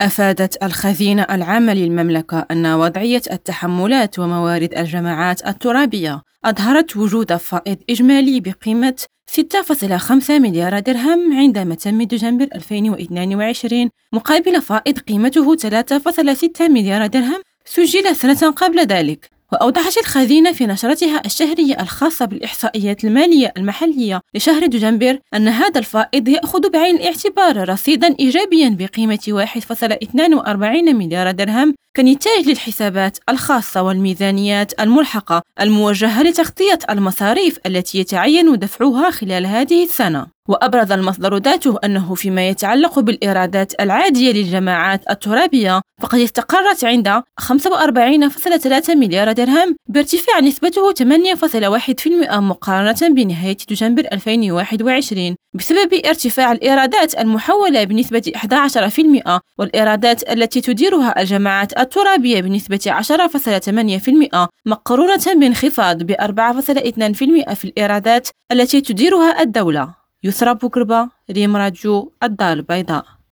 أفادت الخزينة العامة للمملكة أن وضعية التحملات وموارد الجماعات الترابية أظهرت وجود فائض إجمالي بقيمة 6.5 مليار درهم عند متم دجنبر 2022 مقابل فائض قيمته 3.6 مليار درهم سجل سنة قبل ذلك. وأوضحت الخزينة في نشرتها الشهرية الخاصة بالإحصائيات المالية المحلية لشهر دجنبر أن هذا الفائض يأخذ بعين الاعتبار رصيدا إيجابيا بقيمة 1.42 مليار درهم كنتاج للحسابات الخاصة والميزانيات الملحقة الموجهة لتغطية المصاريف التي يتعين دفعها خلال هذه السنة. وأبرز المصدر ذاته أنه فيما يتعلق بالإيرادات العادية للجماعات الترابية فقد استقرت عند 45.3 مليار درهم بارتفاع نسبته 8.1% مقارنة بنهاية دجنبر 2021 بسبب ارتفاع الإيرادات المحولة بنسبة 11% والإيرادات التي تديرها الجماعات الترابية بنسبة 10.8% مقرونة بانخفاض ب 4.2% في الإيرادات التي تديرها الدولة. يسرى بوكربا ريم راديو الدار البيضاء.